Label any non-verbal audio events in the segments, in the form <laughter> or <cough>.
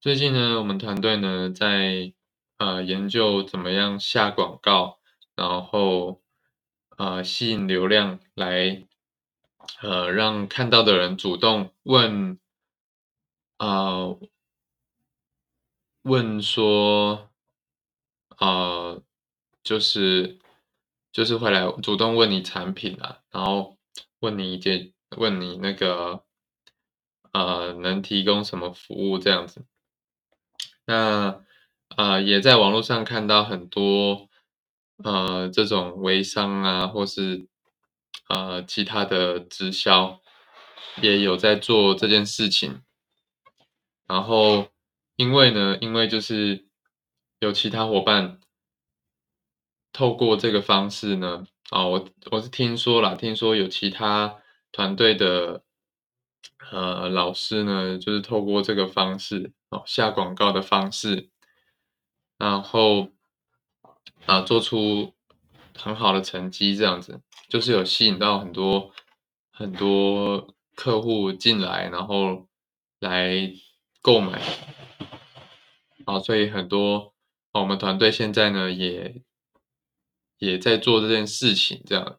最近呢，我们团队呢在呃研究怎么样下广告，然后呃吸引流量来呃让看到的人主动问呃问说呃就是就是会来主动问你产品啊，然后问你一件问你那个呃能提供什么服务这样子。那呃，也在网络上看到很多呃这种微商啊，或是呃其他的直销，也有在做这件事情。然后因为呢，因为就是有其他伙伴透过这个方式呢，啊，我我是听说啦，听说有其他团队的呃老师呢，就是透过这个方式。哦，下广告的方式，然后啊，做出很好的成绩，这样子就是有吸引到很多很多客户进来，然后来购买，啊，所以很多我们团队现在呢也也在做这件事情，这样。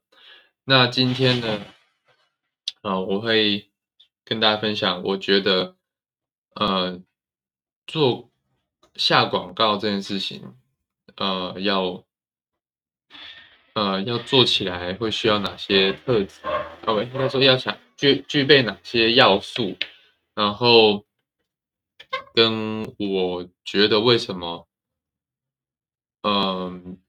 那今天呢，啊，我会跟大家分享，我觉得，呃。做下广告这件事情，呃，要呃要做起来会需要哪些特质？哦，应该说要想具具备哪些要素，然后跟我觉得为什么，嗯，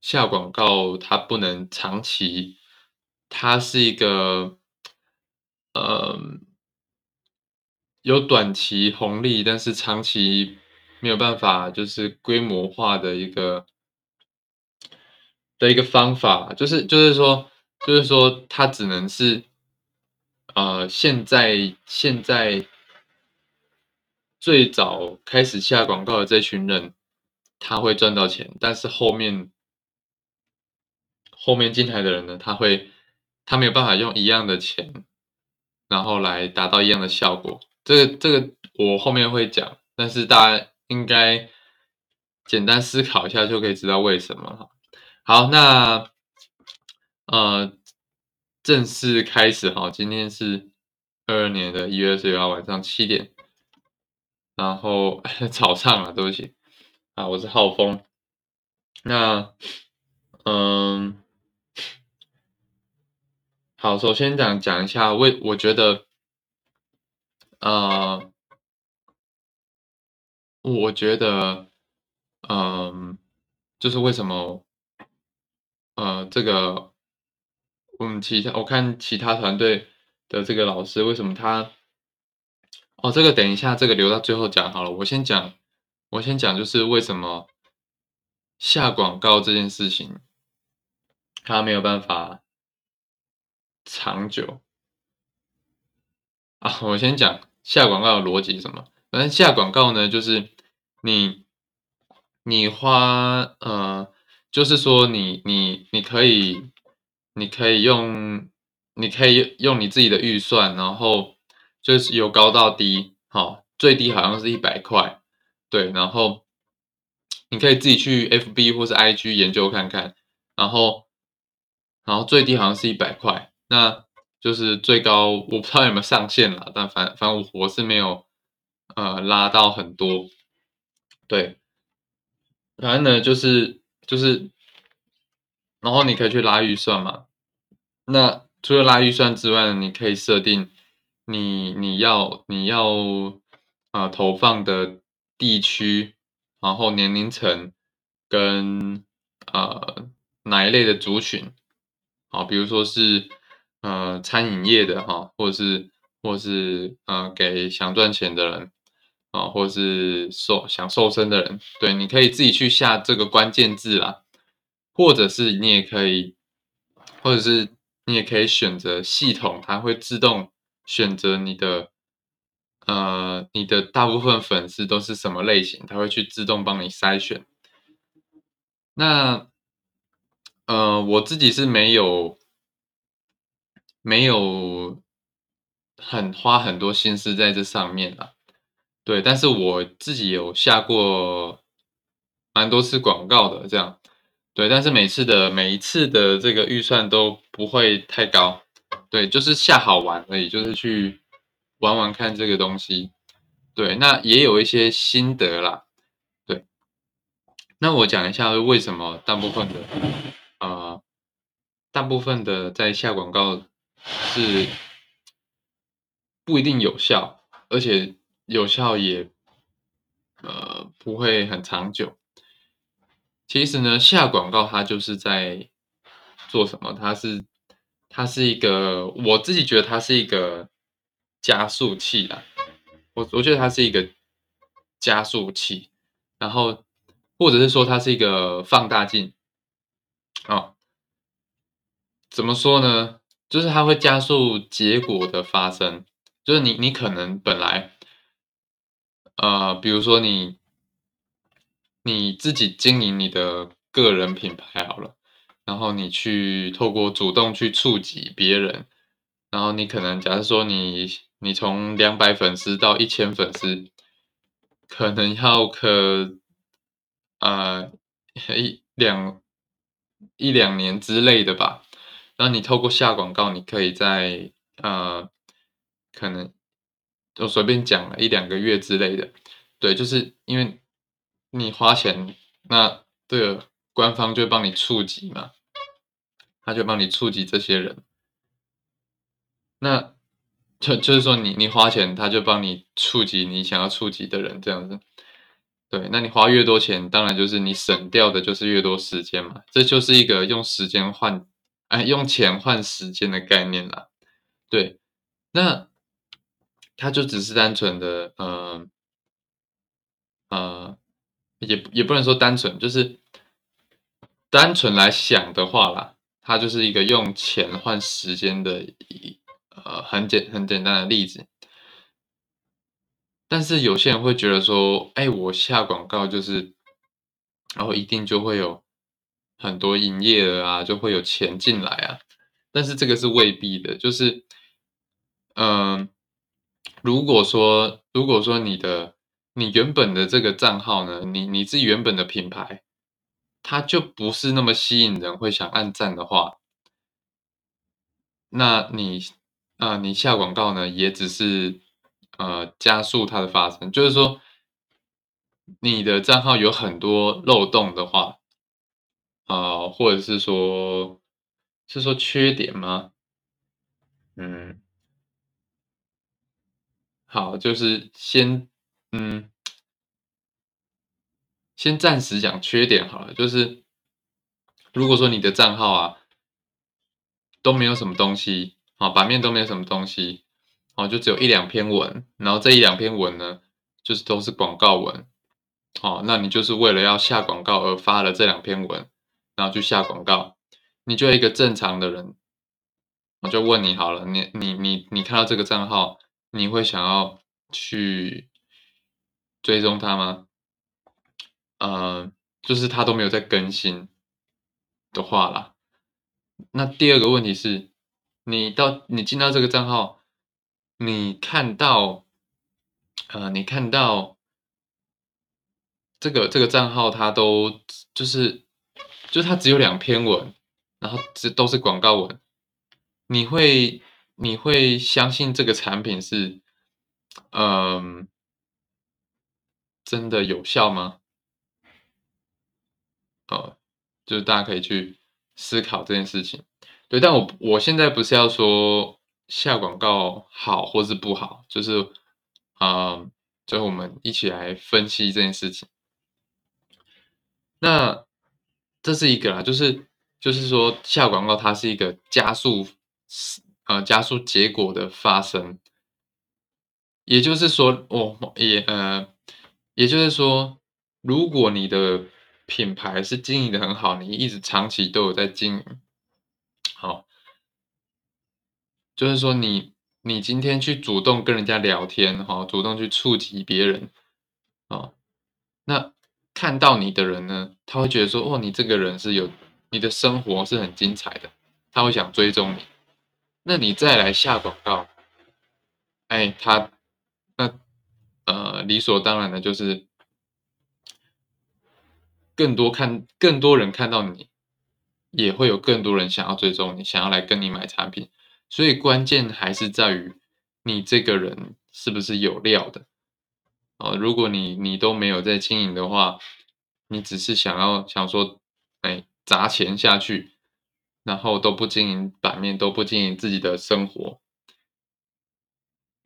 下广告它不能长期，它是一个，嗯。有短期红利，但是长期没有办法，就是规模化的一个的一个方法，就是就是说，就是说，它只能是，呃，现在现在最早开始下广告的这群人，他会赚到钱，但是后面后面进来的人呢，他会他没有办法用一样的钱，然后来达到一样的效果。这个这个我后面会讲，但是大家应该简单思考一下就可以知道为什么哈。好，那呃正式开始哈，今天是二二年的一月二十六号晚上七点，然后 <laughs> 早上啊，对不起啊，我是浩峰。那嗯，好，首先讲讲一下为我觉得。呃，我觉得，嗯，就是为什么，呃，这个，嗯，其他我看其他团队的这个老师，为什么他，哦，这个等一下，这个留到最后讲好了。我先讲，我先讲，就是为什么下广告这件事情，他没有办法长久。啊，我先讲下广告的逻辑什么。反正下广告呢，就是你你花呃，就是说你你你可以你可以用你可以用你自己的预算，然后就是由高到低，好，最低好像是一百块，对，然后你可以自己去 FB 或是 IG 研究看看，然后然后最低好像是一百块，那。就是最高，我不知道有没有上限了，但反反正我是没有，呃，拉到很多，对，反正呢就是就是，然后你可以去拉预算嘛。那除了拉预算之外，你可以设定你你要你要啊投放的地区，然后年龄层跟呃哪一类的族群，好，比如说是。呃，餐饮业的哈，或者是，或是呃，给想赚钱的人啊，或者是瘦想瘦身的人，对，你可以自己去下这个关键字啦，或者是你也可以，或者是你也可以选择系统，它会自动选择你的，呃，你的大部分粉丝都是什么类型，它会去自动帮你筛选。那，呃，我自己是没有。没有很花很多心思在这上面啊，对，但是我自己有下过蛮多次广告的，这样，对，但是每次的每一次的这个预算都不会太高，对，就是下好玩而已，就是去玩玩看这个东西，对，那也有一些心得啦，对，那我讲一下为什么大部分的，呃，大部分的在下广告是不一定有效，而且。有效也，呃，不会很长久。其实呢，下广告它就是在做什么？它是，它是一个，我自己觉得它是一个加速器啦。我我觉得它是一个加速器，然后或者是说它是一个放大镜。哦，怎么说呢？就是它会加速结果的发生。就是你，你可能本来。呃，比如说你你自己经营你的个人品牌好了，然后你去透过主动去触及别人，然后你可能假设说你你从两百粉丝到一千粉丝，可能要可呃一两一两年之类的吧，然后你透过下广告，你可以在呃可能。就随便讲了一两个月之类的，对，就是因为你花钱，那这个官方就帮你触及嘛，他就帮你触及这些人，那就就是说你你花钱，他就帮你触及你想要触及的人，这样子，对，那你花越多钱，当然就是你省掉的就是越多时间嘛，这就是一个用时间换，哎，用钱换时间的概念啦，对，那。它就只是单纯的，呃，呃，也也不能说单纯，就是单纯来想的话啦，它就是一个用钱换时间的一呃很简很简单的例子。但是有些人会觉得说，哎，我下广告就是，然后一定就会有很多营业额啊，就会有钱进来啊。但是这个是未必的，就是，嗯。如果说，如果说你的你原本的这个账号呢，你你自己原本的品牌，它就不是那么吸引人会想按赞的话，那你啊，你下广告呢，也只是呃加速它的发生。就是说，你的账号有很多漏洞的话，啊，或者是说，是说缺点吗？嗯。好，就是先，嗯，先暂时讲缺点好了。就是如果说你的账号啊都没有什么东西，啊，版面都没有什么东西，哦，就只有一两篇文，然后这一两篇文呢，就是都是广告文，哦，那你就是为了要下广告而发了这两篇文，然后去下广告。你就一个正常的人，我就问你好了，你你你你看到这个账号？你会想要去追踪他吗？呃，就是他都没有在更新的话啦。那第二个问题是，你到你进到这个账号，你看到，呃，你看到这个这个账号，他都就是就是它只有两篇文，然后这都是广告文，你会？你会相信这个产品是，嗯，真的有效吗？哦，就是大家可以去思考这件事情。对，但我我现在不是要说下广告好或是不好，就是，啊，最后我们一起来分析这件事情。那这是一个啦，就是就是说下广告它是一个加速。呃，加速结果的发生，也就是说，我也呃，也就是说，如果你的品牌是经营的很好，你一直长期都有在经营，好，就是说你你今天去主动跟人家聊天，哈，主动去触及别人，啊，那看到你的人呢，他会觉得说，哦，你这个人是有你的生活是很精彩的，他会想追踪你。那你再来下广告，哎，他那呃理所当然的就是更多看更多人看到你，也会有更多人想要追踪你，想要来跟你买产品。所以关键还是在于你这个人是不是有料的哦。如果你你都没有在经营的话，你只是想要想说，哎，砸钱下去，然后都不经营版面，都不经营自己的生活，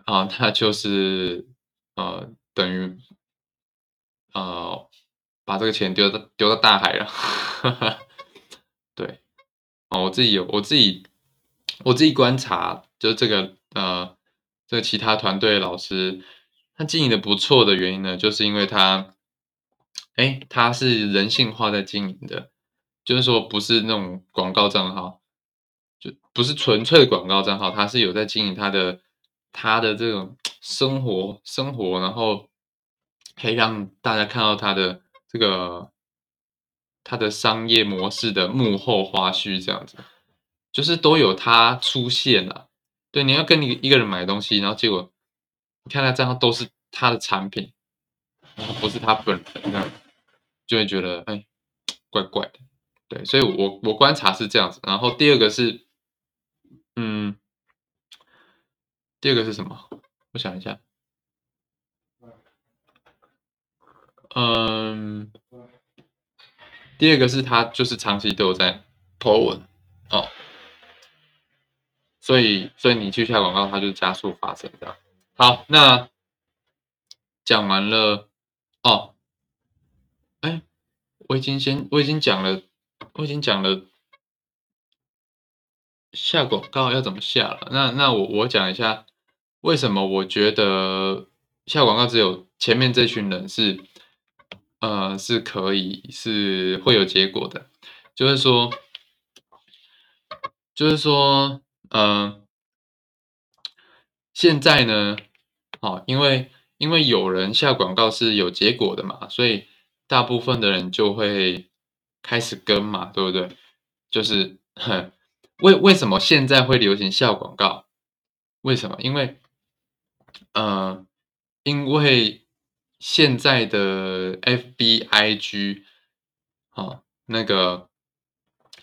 啊，那就是呃，等于呃，把这个钱丢到丢到大海了。<laughs> 对，哦，我自己有我自己。我自己观察，就这个呃，这个其他团队老师，他经营的不错的原因呢，就是因为他，哎，他是人性化在经营的，就是说不是那种广告账号，就不是纯粹的广告账号，他是有在经营他的他的这种生活生活，然后可以让大家看到他的这个他的商业模式的幕后花絮这样子。就是都有他出现了，对，你要跟你一个人买东西，然后结果你看他账号都是他的产品，然后不是他本人，这样就会觉得哎，怪怪的，对，所以我我观察是这样子。然后第二个是，嗯，第二个是什么？我想一下，嗯，第二个是他就是长期都有在 po 文哦。所以，所以你去下广告，它就加速发生这样。好，那讲完了哦。哎，我已经先，我已经讲了，我已经讲了下广告要怎么下了。那那我我讲一下，为什么我觉得下广告只有前面这群人是呃是可以是会有结果的，就是说，就是说。嗯，现在呢，哦，因为因为有人下广告是有结果的嘛，所以大部分的人就会开始跟嘛，对不对？就是为为什么现在会流行下广告？为什么？因为，呃，因为现在的 FBIG，哦，那个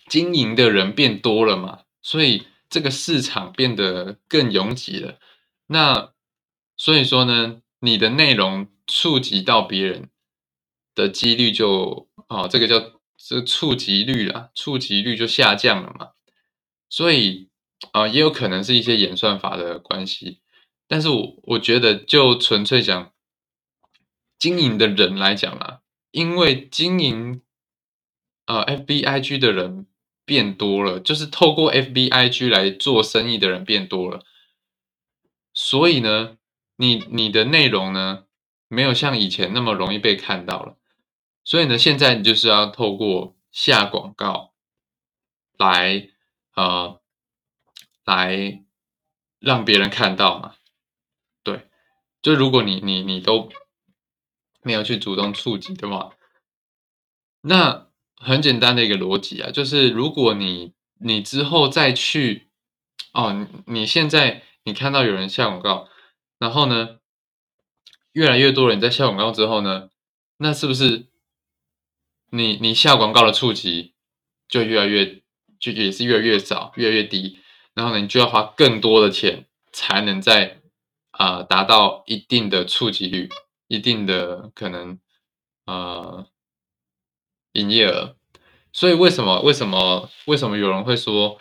经营的人变多了嘛，所以。这个市场变得更拥挤了，那所以说呢，你的内容触及到别人的几率就哦，这个叫这触及率啊，触及率就下降了嘛。所以啊，也有可能是一些演算法的关系，但是我我觉得就纯粹讲经营的人来讲啊，因为经营呃 FBIG 的人。变多了，就是透过 FBIG 来做生意的人变多了，所以呢，你你的内容呢，没有像以前那么容易被看到了，所以呢，现在你就是要透过下广告来呃来让别人看到嘛，对，就如果你你你都没有去主动触及的话，那。很简单的一个逻辑啊，就是如果你你之后再去哦，你现在你看到有人下广告，然后呢，越来越多人在下广告之后呢，那是不是你你下广告的触及就越来越就也是越来越少，越来越低，然后呢，你就要花更多的钱才能在啊达到一定的触及率，一定的可能啊。营业额，所以为什么为什么为什么有人会说，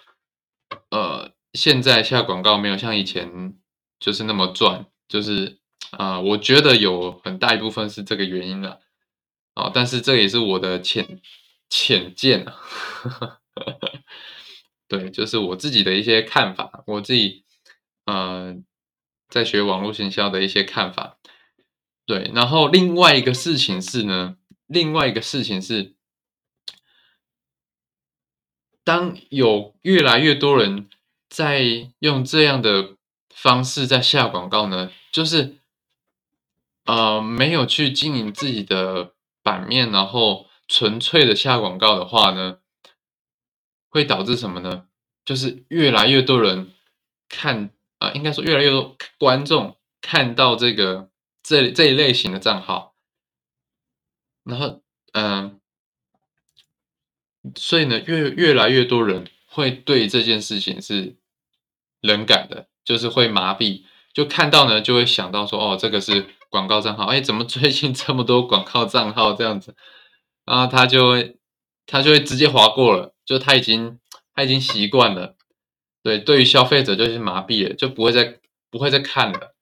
呃，现在下广告没有像以前就是那么赚，就是啊，我觉得有很大一部分是这个原因了，啊，但是这也是我的浅浅见啊，<laughs> 对，就是我自己的一些看法，我自己呃在学网络营销的一些看法，对，然后另外一个事情是呢，另外一个事情是。当有越来越多人在用这样的方式在下广告呢，就是呃没有去经营自己的版面，然后纯粹的下广告的话呢，会导致什么呢？就是越来越多人看啊，应该说越来越多观众看到这个这这一类型的账号，然后嗯，所以呢，越越来越多人会对这件事情是冷感的，就是会麻痹，就看到呢就会想到说，哦，这个是广告账号，哎，怎么最近这么多广告账号这样子？然后他就会他就会直接划过了，就他已经他已经习惯了，对，对于消费者就是麻痹了，就不会再不会再看了，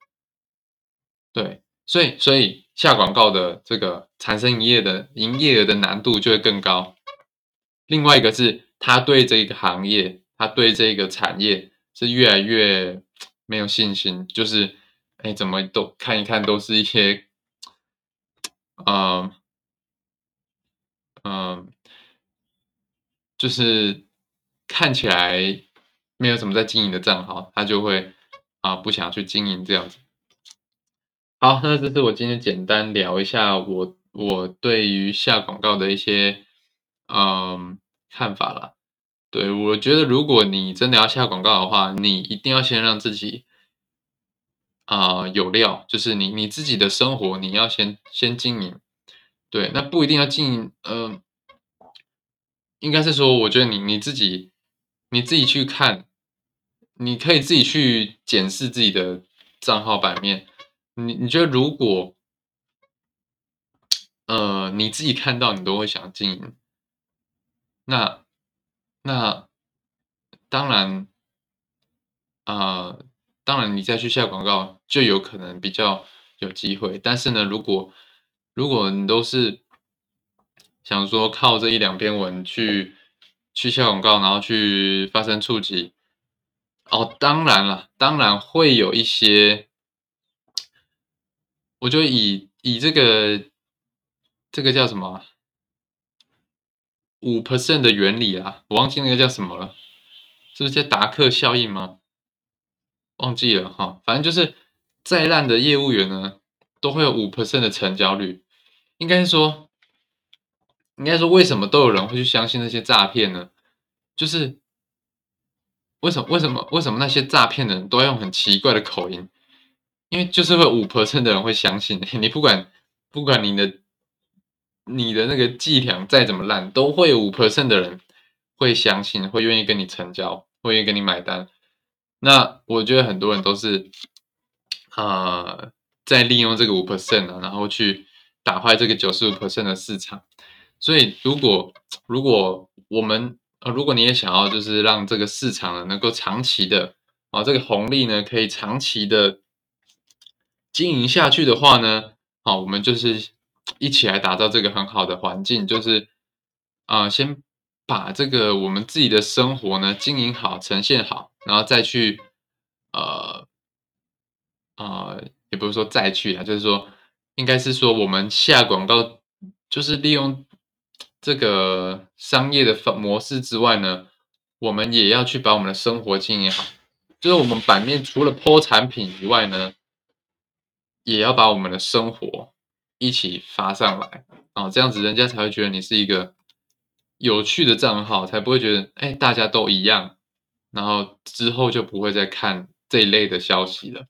对，所以所以下广告的这个产生营业的营业额的难度就会更高。另外一个是他对这个行业，他对这个产业是越来越没有信心，就是哎，怎么都看一看都是一些，嗯。嗯，就是看起来没有什么在经营的账号，他就会啊不想去经营这样子。好，那这是我今天简单聊一下我我对于下广告的一些嗯看法了。对我觉得，如果你真的要下广告的话，你一定要先让自己啊有料，就是你你自己的生活你要先先经营。对，那不一定要经营，呃，应该是说，我觉得你你自己，你自己去看，你可以自己去检视自己的账号版面。你你觉得如果，呃，你自己看到你都会想经营，那那当然，啊，当然你再去下广告就有可能比较有机会。但是呢，如果如果你都是想说靠这一两篇文去去下广告，然后去发生触及，哦，当然了，当然会有一些，我就以以这个这个叫什么五 percent 的原理啊，我忘记那个叫什么了，是不是叫达克效应吗？忘记了哈，反正就是再烂的业务员呢，都会有五 percent 的成交率。应该说，应该说，为什么都有人会去相信那些诈骗呢？就是为什么？为什么？为什么那些诈骗的人都要用很奇怪的口音？因为就是会五 percent 的人会相信 <laughs> 你，不管不管你的你的那个伎俩再怎么烂，都会有五 percent 的人会相信，会愿意跟你成交，会愿意跟你买单。那我觉得很多人都是啊，在利用这个五 percent 啊，然后去。打坏这个九十五 percent 的市场，所以如果如果我们呃，如果你也想要就是让这个市场呢能够长期的啊，这个红利呢可以长期的经营下去的话呢，好，我们就是一起来打造这个很好的环境，就是啊，先把这个我们自己的生活呢经营好、呈现好，然后再去呃啊，也不是说再去啊，就是说。应该是说，我们下广告就是利用这个商业的模式之外呢，我们也要去把我们的生活经营好。就是我们版面除了抛产品以外呢，也要把我们的生活一起发上来啊，这样子人家才会觉得你是一个有趣的账号，才不会觉得哎大家都一样，然后之后就不会再看这一类的消息了。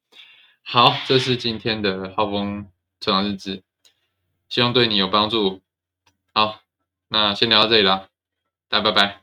好，这是今天的浩峰。成长日志，希望对你有帮助。好，那先聊到这里了，大家拜拜。